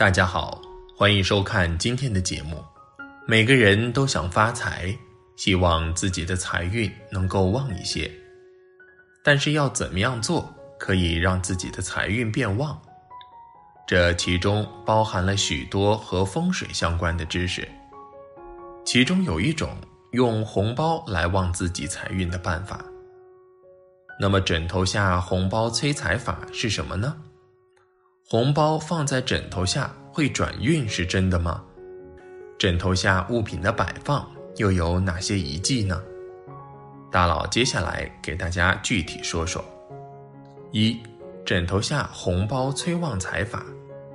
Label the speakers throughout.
Speaker 1: 大家好，欢迎收看今天的节目。每个人都想发财，希望自己的财运能够旺一些。但是要怎么样做可以让自己的财运变旺？这其中包含了许多和风水相关的知识。其中有一种用红包来旺自己财运的办法。那么枕头下红包催财法是什么呢？红包放在枕头下会转运是真的吗？枕头下物品的摆放又有哪些遗迹呢？大佬接下来给大家具体说说：一、枕头下红包催旺财法。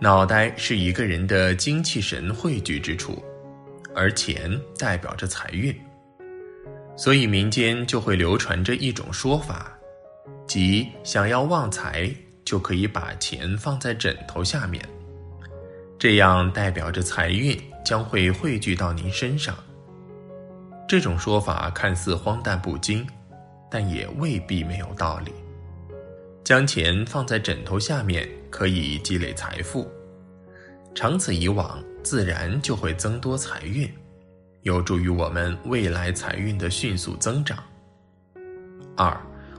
Speaker 1: 脑袋是一个人的精气神汇聚之处，而钱代表着财运，所以民间就会流传着一种说法，即想要旺财。就可以把钱放在枕头下面，这样代表着财运将会汇聚到您身上。这种说法看似荒诞不经，但也未必没有道理。将钱放在枕头下面可以积累财富，长此以往，自然就会增多财运，有助于我们未来财运的迅速增长。二，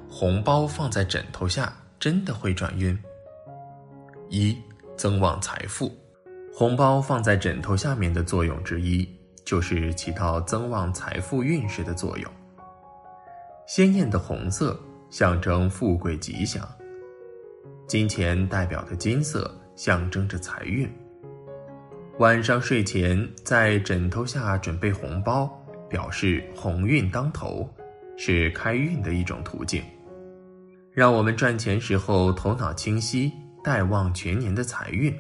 Speaker 1: 红包放在枕头下。真的会转运。一增旺财富，红包放在枕头下面的作用之一，就是起到增旺财富运势的作用。鲜艳的红色象征富贵吉祥，金钱代表的金色象征着财运。晚上睡前在枕头下准备红包，表示鸿运当头，是开运的一种途径。让我们赚钱时候头脑清晰，带旺全年的财运。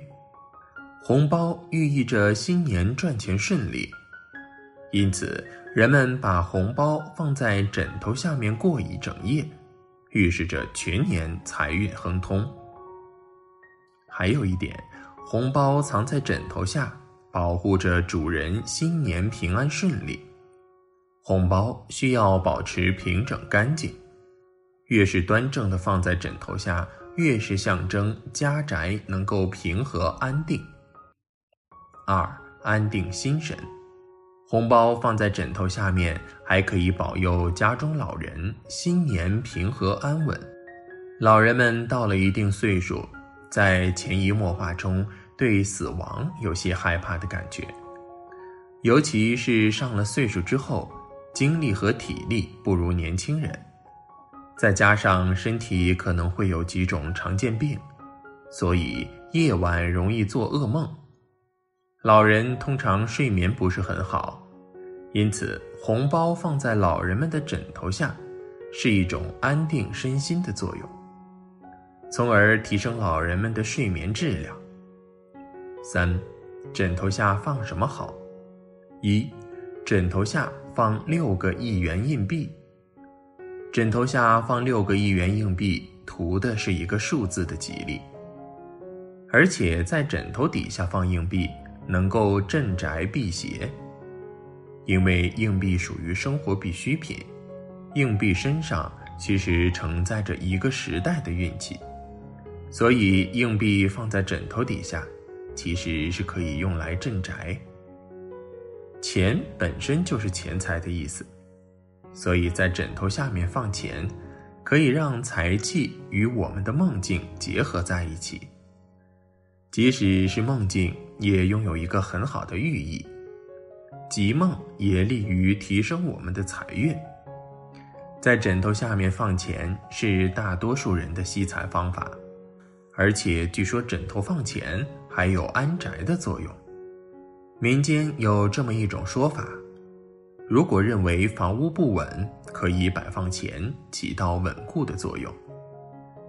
Speaker 1: 红包寓意着新年赚钱顺利，因此人们把红包放在枕头下面过一整夜，预示着全年财运亨通。还有一点，红包藏在枕头下，保护着主人新年平安顺利。红包需要保持平整干净。越是端正的放在枕头下，越是象征家宅能够平和安定。二、安定心神，红包放在枕头下面，还可以保佑家中老人新年平和安稳。老人们到了一定岁数，在潜移默化中对死亡有些害怕的感觉，尤其是上了岁数之后，精力和体力不如年轻人。再加上身体可能会有几种常见病，所以夜晚容易做噩梦。老人通常睡眠不是很好，因此红包放在老人们的枕头下，是一种安定身心的作用，从而提升老人们的睡眠质量。三，枕头下放什么好？一，枕头下放六个一元硬币。枕头下放六个一元硬币，图的是一个数字的吉利。而且在枕头底下放硬币，能够镇宅辟邪。因为硬币属于生活必需品，硬币身上其实承载着一个时代的运气，所以硬币放在枕头底下，其实是可以用来镇宅。钱本身就是钱财的意思。所以在枕头下面放钱，可以让财气与我们的梦境结合在一起。即使是梦境，也拥有一个很好的寓意。吉梦也利于提升我们的财运。在枕头下面放钱是大多数人的吸财方法，而且据说枕头放钱还有安宅的作用。民间有这么一种说法。如果认为房屋不稳，可以摆放钱，起到稳固的作用，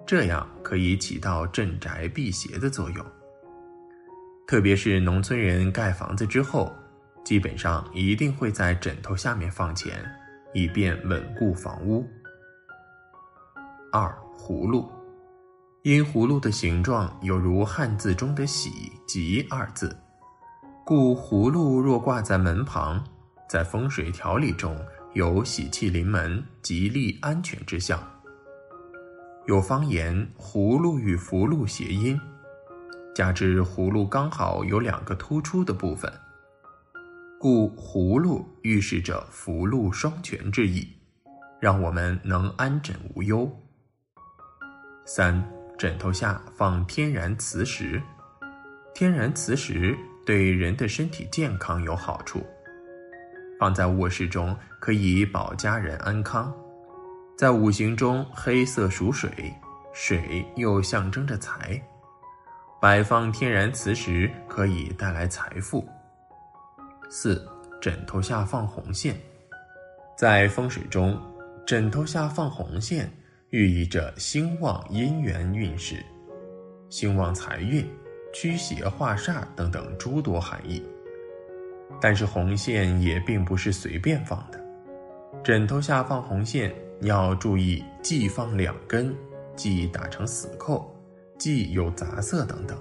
Speaker 1: 这样可以起到镇宅辟邪的作用。特别是农村人盖房子之后，基本上一定会在枕头下面放钱，以便稳固房屋。二葫芦，因葫芦的形状有如汉字中的喜吉二字，故葫芦若挂在门旁。在风水调理中有喜气临门、吉利安全之象。有方言“葫芦与福禄谐音”，加之葫芦刚好有两个突出的部分，故葫芦预示着福禄双全之意，让我们能安枕无忧。三，枕头下放天然磁石，天然磁石对人的身体健康有好处，放在卧室中可以保家人安康。在五行中，黑色属水，水又象征着财。摆放天然磁石可以带来财富。四，枕头下放红线，在风水中，枕头下放红线寓意着兴旺姻缘运势、兴旺财运、驱邪化煞等等诸多含义。但是红线也并不是随便放的，枕头下放红线要注意，忌放两根，忌打成死扣。忌有杂色等等，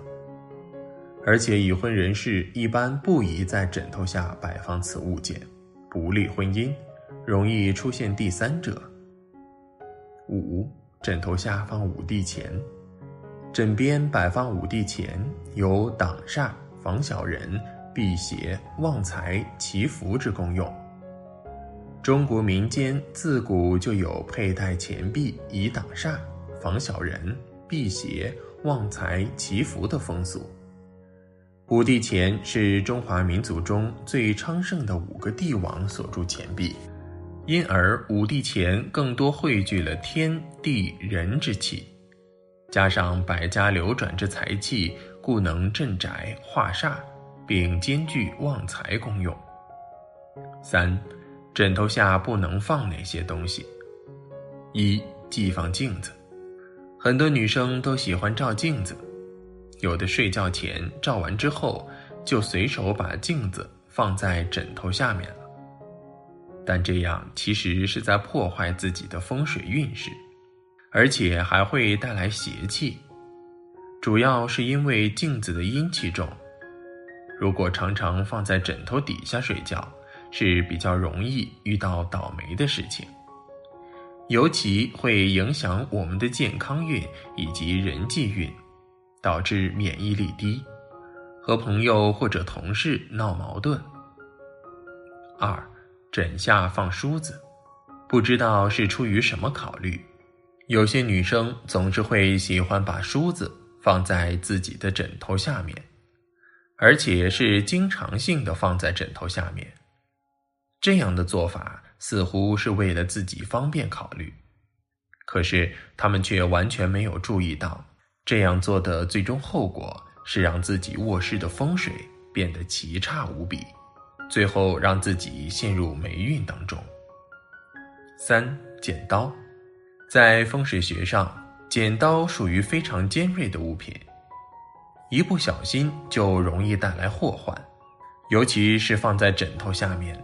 Speaker 1: 而且已婚人士一般不宜在枕头下摆放此物件，不利婚姻，容易出现第三者。五，枕头下放五帝钱，枕边摆放五帝钱有挡煞、防小人、辟邪、旺财、祈福之功用。中国民间自古就有佩戴钱币以挡煞、防小人、辟邪。旺财祈福的风俗。五帝钱是中华民族中最昌盛的五个帝王所铸钱币，因而五帝钱更多汇聚了天地人之气，加上百家流转之财气，故能镇宅化煞，并兼具旺财功用。三，枕头下不能放哪些东西？一，忌放镜子。很多女生都喜欢照镜子，有的睡觉前照完之后，就随手把镜子放在枕头下面了。但这样其实是在破坏自己的风水运势，而且还会带来邪气。主要是因为镜子的阴气重，如果常常放在枕头底下睡觉，是比较容易遇到倒霉的事情。尤其会影响我们的健康运以及人际运，导致免疫力低，和朋友或者同事闹矛盾。二，枕下放梳子，不知道是出于什么考虑，有些女生总是会喜欢把梳子放在自己的枕头下面，而且是经常性的放在枕头下面，这样的做法。似乎是为了自己方便考虑，可是他们却完全没有注意到，这样做的最终后果是让自己卧室的风水变得奇差无比，最后让自己陷入霉运当中。三剪刀，在风水学上，剪刀属于非常尖锐的物品，一不小心就容易带来祸患，尤其是放在枕头下面。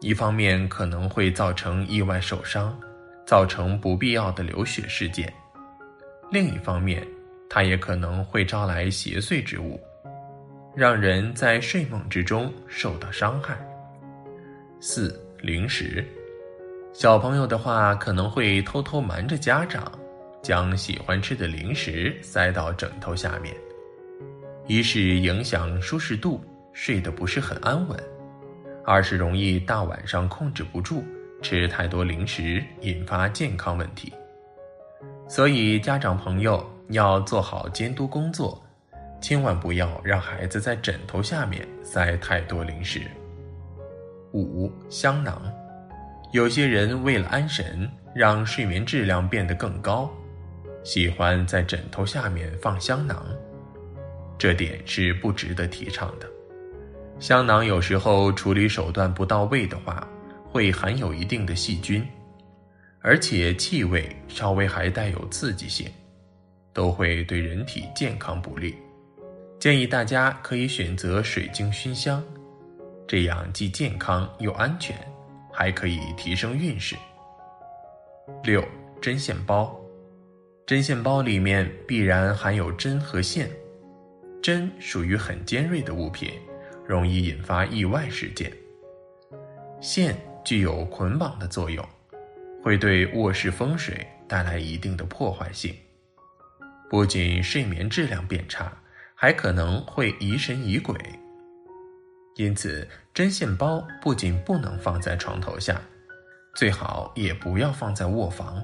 Speaker 1: 一方面可能会造成意外受伤，造成不必要的流血事件；另一方面，它也可能会招来邪祟之物，让人在睡梦之中受到伤害。四零食，小朋友的话可能会偷偷瞒着家长，将喜欢吃的零食塞到枕头下面，一是影响舒适度，睡得不是很安稳。二是容易大晚上控制不住，吃太多零食，引发健康问题。所以家长朋友要做好监督工作，千万不要让孩子在枕头下面塞太多零食。五香囊，有些人为了安神，让睡眠质量变得更高，喜欢在枕头下面放香囊，这点是不值得提倡的。香囊有时候处理手段不到位的话，会含有一定的细菌，而且气味稍微还带有刺激性，都会对人体健康不利。建议大家可以选择水晶熏香，这样既健康又安全，还可以提升运势。六针线包，针线包里面必然含有针和线，针属于很尖锐的物品。容易引发意外事件。线具有捆绑的作用，会对卧室风水带来一定的破坏性。不仅睡眠质量变差，还可能会疑神疑鬼。因此，针线包不仅不能放在床头下，最好也不要放在卧房。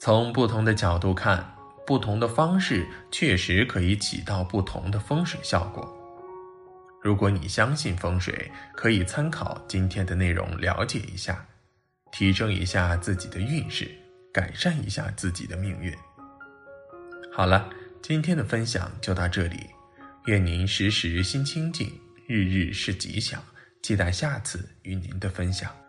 Speaker 1: 从不同的角度看，不同的方式确实可以起到不同的风水效果。如果你相信风水，可以参考今天的内容了解一下，提升一下自己的运势，改善一下自己的命运。好了，今天的分享就到这里，愿您时时心清静。日日是吉祥，期待下次与您的分享。